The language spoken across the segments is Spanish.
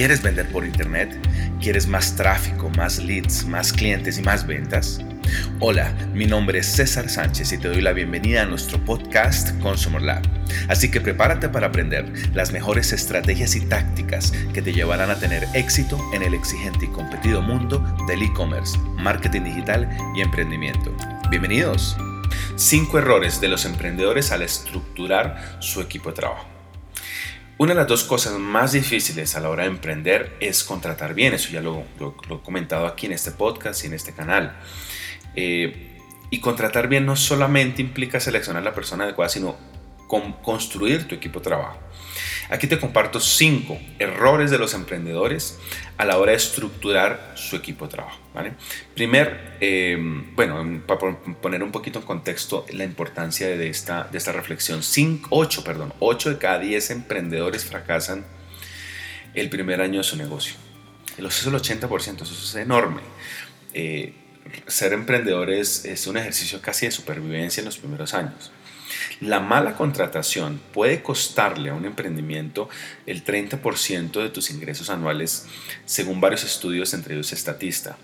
¿Quieres vender por internet? ¿Quieres más tráfico, más leads, más clientes y más ventas? Hola, mi nombre es César Sánchez y te doy la bienvenida a nuestro podcast Consumer Lab. Así que prepárate para aprender las mejores estrategias y tácticas que te llevarán a tener éxito en el exigente y competido mundo del e-commerce, marketing digital y emprendimiento. Bienvenidos. 5 errores de los emprendedores al estructurar su equipo de trabajo. Una de las dos cosas más difíciles a la hora de emprender es contratar bien. Eso ya lo, he comentado aquí en este podcast y en este canal. Eh, y contratar bien no solamente implica seleccionar la persona adecuada, sino construir tu equipo de trabajo. Aquí te comparto cinco errores de los emprendedores a la hora de estructurar su equipo de trabajo. ¿vale? Primer, em, bueno, para poner un poquito en contexto la importancia de esta, de esta reflexión, 8, perdón, 8 de cada 10 emprendedores fracasan el primer año de su negocio. Eso es el 80%, eso es enorme. Eh, ser emprendedor es, es un ejercicio casi de supervivencia en los primeros años. La mala contratación puede costarle a un emprendimiento el 30% de tus ingresos anuales, según varios estudios, entre ellos Estatista.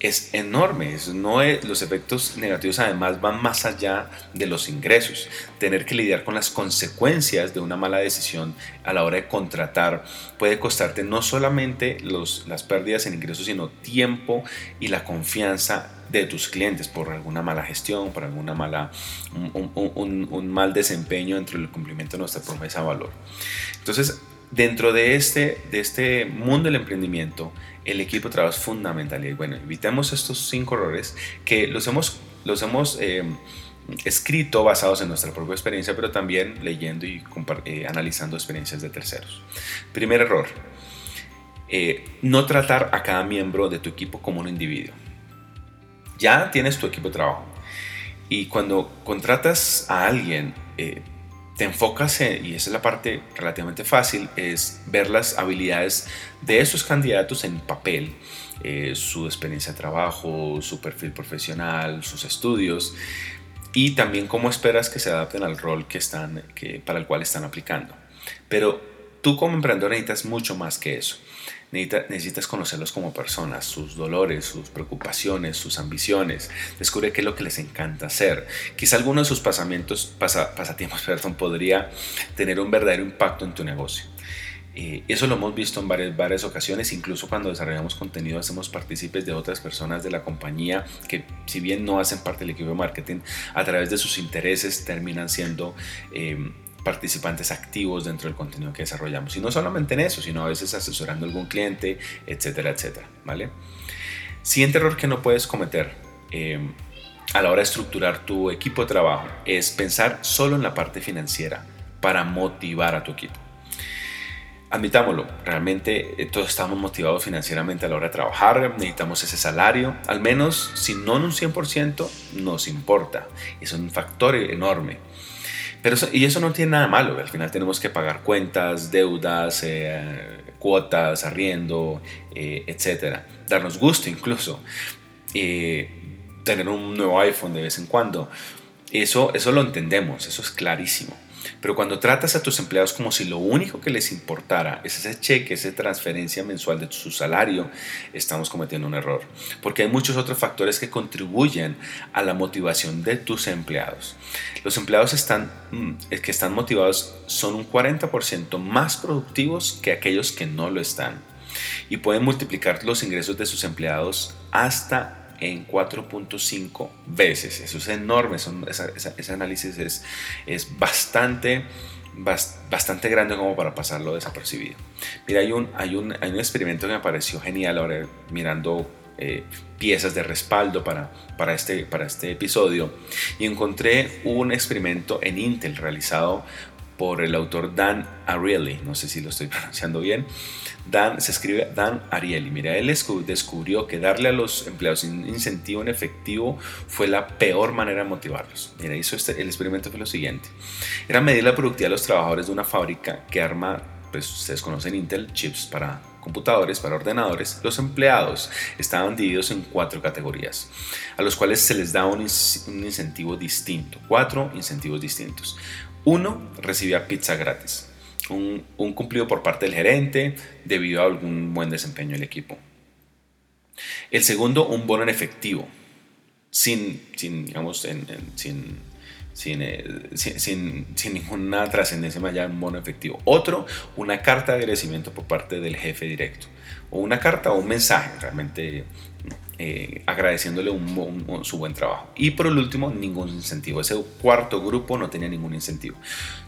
Es enorme, no los efectos negativos además van más allá de los ingresos. Tener que lidiar con las consecuencias de una mala decisión a la hora de contratar puede costarte no solamente las pérdidas en ingresos, sino tiempo y la confianza de tus clientes por alguna mala gestión, por alguna mala, un, mal desempeño dentro del cumplimiento de nuestra promesa de valor. Entonces, dentro de este, de este mundo del emprendimiento, el equipo de trabajo es fundamental. Y bueno, evitemos estos cinco errores que los hemos, los hemos eh, escrito basados en nuestra propia experiencia, pero también leyendo y eh, analizando experiencias de terceros. Primer error, eh, no tratar a cada miembro de tu equipo como un individuo ya tienes tu equipo de trabajo. Y cuando contratas a alguien, eh, te enfocas en, y esa es la parte relativamente fácil, es ver las habilidades de esos candidatos en papel, eh, su experiencia de trabajo, su perfil profesional, sus estudios y también cómo esperas que se adapten al rol que están, que, para el cual están aplicando. Pero tú como emprendedor necesitas mucho más que eso necesitas conocerlos como personas, sus dolores, sus preocupaciones, sus ambiciones. Descubre qué es lo que les encanta hacer. Quizá alguno de sus pasamientos, pasatiempos perdón, podría tener un verdadero impacto en tu negocio. Eh, eso lo hemos visto en varias, varias ocasiones, incluso cuando desarrollamos contenido hacemos partícipes de otras personas de la compañía que si bien no hacen parte del equipo de marketing, a través de sus intereses terminan siendo eh, participantes activos dentro del contenido que desarrollamos. Y no solamente en eso, sino a veces asesorando a algún cliente, etcétera, etcétera. ¿vale? Siguiente error que no puedes cometer eh, a la hora de estructurar tu equipo de trabajo es pensar solo en la parte financiera para motivar a tu equipo. Admitámoslo, realmente eh, todos estamos motivados financieramente a la hora de trabajar, necesitamos ese salario, al menos si no en un 100% nos importa, es un factor enorme. Pero y eso no tiene nada malo, al final tenemos que pagar cuentas, deudas, eh, cuotas, arriendo, eh, etcétera. Darnos gusto incluso. Eh, tener un nuevo iPhone de vez en cuando. Eso, eso lo entendemos, eso es clarísimo. Pero cuando tratas a tus empleados como si lo único que les importara es ese cheque, esa transferencia mensual de su salario, estamos cometiendo un error. Porque hay muchos otros factores que contribuyen a la motivación de tus empleados. Los empleados mm, que están motivados son un 40% más productivos que aquellos que no lo están. Y pueden multiplicar los ingresos de sus empleados hasta en 4.5 veces. Eso es enorme, ese análisis es, es bastante, bastante grande como para pasarlo desapercibido. Mira, hay un, hay un, hay un experimento que me pareció genial ahora mirando eh, piezas de respaldo para, para, este, para este episodio y encontré un experimento en Intel realizado por el autor Dan Ariely, no sé si lo estoy pronunciando bien. Dan, se escribe Dan Ariely. Mira, él descubrió que darle a los empleados un incentivo en efectivo fue la peor manera de motivarlos. Mira, hizo este, el experimento fue lo siguiente. Era medir la productividad de los trabajadores de una fábrica que arma, pues ustedes conocen Intel, chips para computadores, para ordenadores, los empleados estaban divididos en cuatro categorías, a los cuales se les da un, incentivo distinto, cuatro incentivos distintos. Uno recibía pizza gratis. un, cumplido por parte del gerente debido a algún buen desempeño del equipo. El segundo, un bono en efectivo, sin, sin digamos, sin, eh, sin, sin, sin, ninguna trascendencia más allá un bono efectivo. Otro, una carta de agradecimiento por parte del jefe directo. O una carta o un mensaje realmente eh, agradeciéndole su buen trabajo. Y por el último, ningún incentivo. Ese cuarto grupo no tenía ningún incentivo.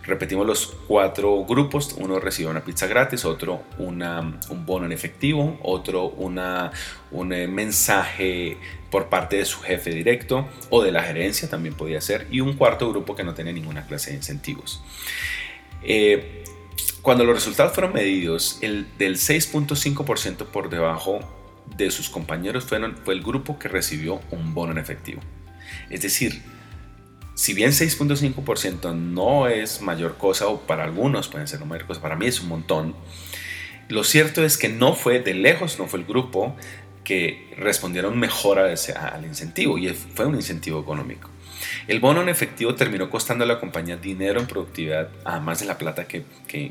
Repetimos los cuatro grupos. Uno recibe una pizza gratis, otro un bono en efectivo, otro una, un eh, mensaje por parte de su jefe directo o de la gerencia también podía ser. Y un cuarto grupo que no tenía ninguna clase de incentivos. Eh, cuando los resultados fueron medidos, el del 6.5% por debajo de sus compañeros fueron, fue el grupo que recibió un bono en efectivo. Es decir, si bien 6.5% no es mayor cosa, o para algunos pueden ser una mayor cosa, para mí es un montón, lo cierto es que no fue de lejos, no fue el grupo que respondieron mejor al incentivo, y fue un incentivo económico. El bono en efectivo terminó costando a la compañía dinero en productividad, además de la plata que,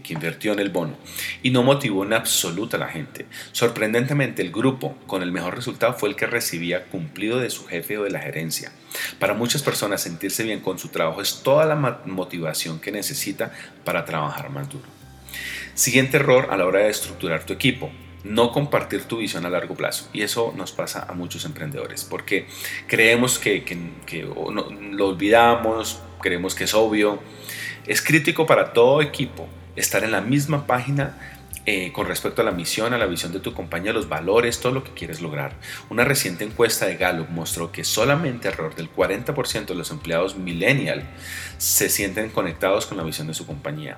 invirtió en el bono, y no motivó en absoluto a la gente. Sorprendentemente, el grupo con el mejor resultado fue el que recibía cumplido de su jefe o de la gerencia. Para muchas personas, sentirse bien con su trabajo es toda la motivación que necesita para trabajar más duro. Siguiente error a la hora de estructurar tu equipo no compartir tu visión a largo plazo. Y eso nos pasa a muchos emprendedores, porque creemos que, lo olvidamos, creemos que es obvio. Es crítico para todo equipo estar en la misma página eh, con respecto a la misión, a la visión de tu compañía, los valores, todo lo que quieres lograr. Una reciente encuesta de Gallup mostró que solamente alrededor del 40% de los empleados millennial se sienten conectados con la visión de su compañía.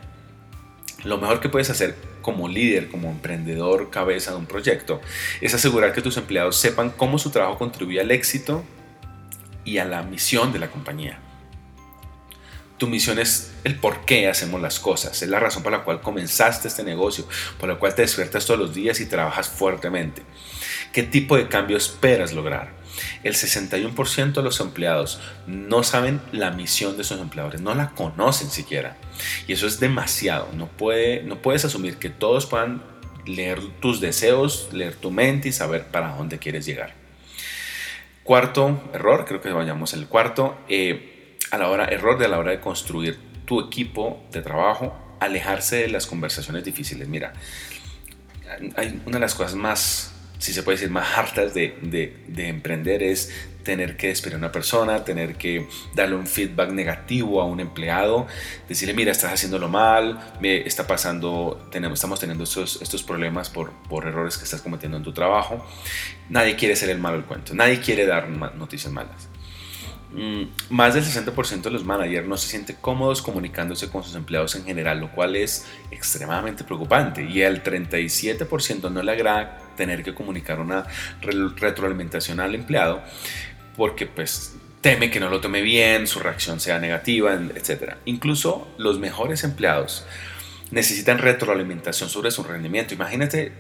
Lo mejor que puedes hacer como líder, como emprendedor, cabeza de un proyecto, es asegurar que tus empleados sepan cómo su trabajo contribuye al éxito y a la misión de la compañía. Tu misión es el por qué hacemos las cosas, es la razón por la cual comenzaste este negocio, por la cual te despiertas todos los días y trabajas fuertemente. ¿Qué tipo de cambio esperas lograr? El 61% de los empleados no saben la misión de sus empleadores, no la conocen siquiera. Y eso es demasiado. No, puede, no puedes asumir que todos puedan leer tus deseos, leer tu mente y saber para dónde quieres llegar. Cuarto error, creo que vayamos al cuarto, eh, a la hora, error de a la hora de construir tu equipo de trabajo, alejarse de las conversaciones difíciles. Mira, hay una de las cosas más si se puede decir, más hartas de, de, emprender es tener que despedir a una persona, tener que darle un feedback negativo a un empleado, decirle, mira, estás haciéndolo mal, me está pasando, tenemos, estamos teniendo estos, estos problemas por, por errores que estás cometiendo en tu trabajo. Nadie quiere ser el malo del cuento, nadie quiere dar noticias malas. Mm, más del 60% de los managers no se sienten cómodos comunicándose con sus empleados en general, lo cual es extremadamente preocupante. Y al 37% no le agrada tener que comunicar una retroalimentación al empleado porque pues teme que no lo tome bien, su reacción sea negativa, etc. Incluso los mejores empleados necesitan retroalimentación sobre su rendimiento. Imagínate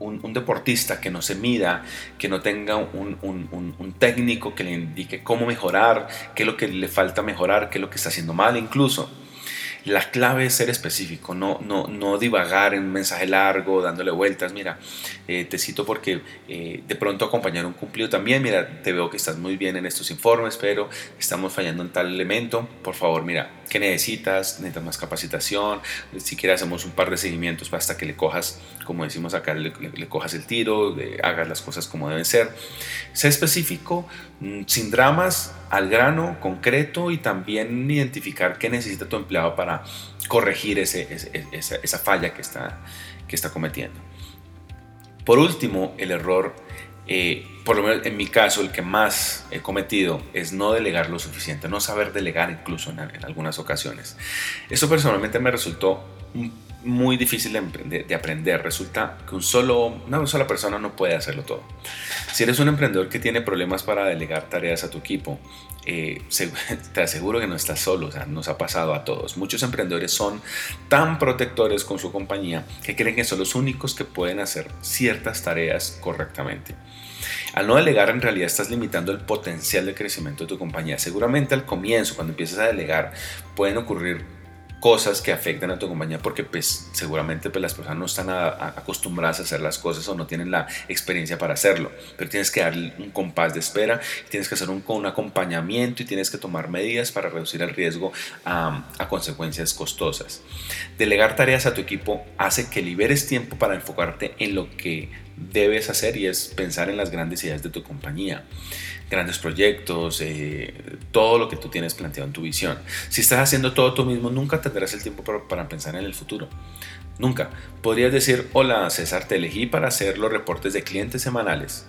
un, deportista que no se mida, que no tenga un, técnico que le indique cómo mejorar, qué es lo que le falta mejorar, qué es lo que está haciendo mal incluso. La clave es ser específico, no, no, no divagar en un mensaje largo, dándole vueltas. Mira, eh, te cito porque eh, de pronto acompañar un cumplido también. Mira, te veo que estás muy bien en estos informes, pero estamos fallando en tal elemento. Por favor, mira, ¿qué necesitas? ¿Necesitas más capacitación? Si quieres, hacemos un par de seguimientos hasta que le cojas, como decimos acá, le, cojas el tiro, hagas las cosas como deben ser. Sé específico, mm, sin dramas, al grano, concreto y también identificar qué necesita tu empleado para corregir ese, esa, falla que está, que está cometiendo. Por último, el error, eh, por lo menos en mi caso, el que más he cometido es no delegar lo suficiente, no saber delegar incluso en, en algunas ocasiones. Eso personalmente me resultó muy difícil de, aprender. Resulta que un solo, una sola persona no puede hacerlo todo. Si eres un emprendedor que tiene problemas para delegar tareas a tu equipo, eh, te aseguro que no estás solo, o sea, nos ha pasado a todos. Muchos emprendedores son tan protectores con su compañía que creen que son los únicos que pueden hacer ciertas tareas correctamente. Al no delegar, en realidad estás limitando el potencial de crecimiento de tu compañía. Seguramente al comienzo, cuando empiezas a delegar, pueden ocurrir cosas que afectan a tu compañía porque pues seguramente pues, las personas no están acostumbradas a hacer las cosas o no tienen la experiencia para hacerlo, pero tienes que darle un compás de espera, tienes que hacer un, acompañamiento y tienes que tomar medidas para reducir el riesgo a consecuencias costosas. Delegar tareas a tu equipo hace que liberes tiempo para enfocarte en lo que debes hacer y es pensar en las grandes ideas de tu compañía grandes proyectos, eh, todo lo que tú tienes planteado en tu visión. Si estás haciendo todo tú mismo, nunca tendrás el tiempo para, pensar en el futuro. Nunca. Podrías decir, hola César, te elegí para hacer los reportes de clientes semanales.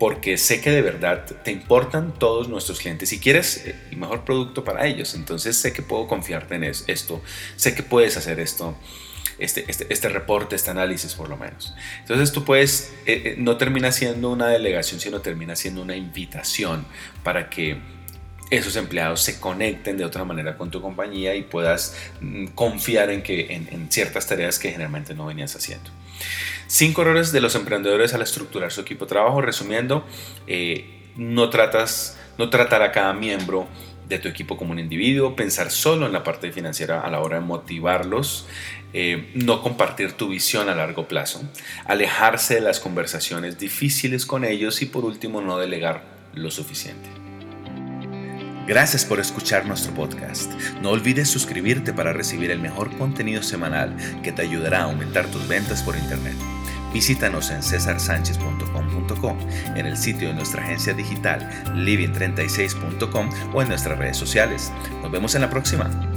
Porque sé que de verdad te importan todos nuestros clientes y quieres eh, el mejor producto para ellos. Entonces sé que puedo confiarte en esto. Sé que puedes hacer esto este, este, este, reporte, este análisis por lo menos. Entonces tú puedes, eh, eh, no termina siendo una delegación, sino termina siendo una invitación para que esos empleados se conecten de otra manera con tu compañía y puedas mm, confiar en, que, en, ciertas tareas que generalmente no venías haciendo. Cinco errores de los emprendedores al estructurar su equipo de trabajo. Resumiendo, eh, no, tratas, no tratar a cada miembro de tu equipo como un individuo, pensar solo en la parte financiera a la hora de motivarlos, eh, no compartir tu visión a largo plazo, alejarse de las conversaciones difíciles con ellos y por último no delegar lo suficiente. Gracias por escuchar nuestro podcast. No olvides suscribirte para recibir el mejor contenido semanal que te ayudará a aumentar tus ventas por Internet. Visítanos en cesarsanchez.com.com, en el sitio de nuestra agencia digital living36.com o en nuestras redes sociales. Nos vemos en la próxima.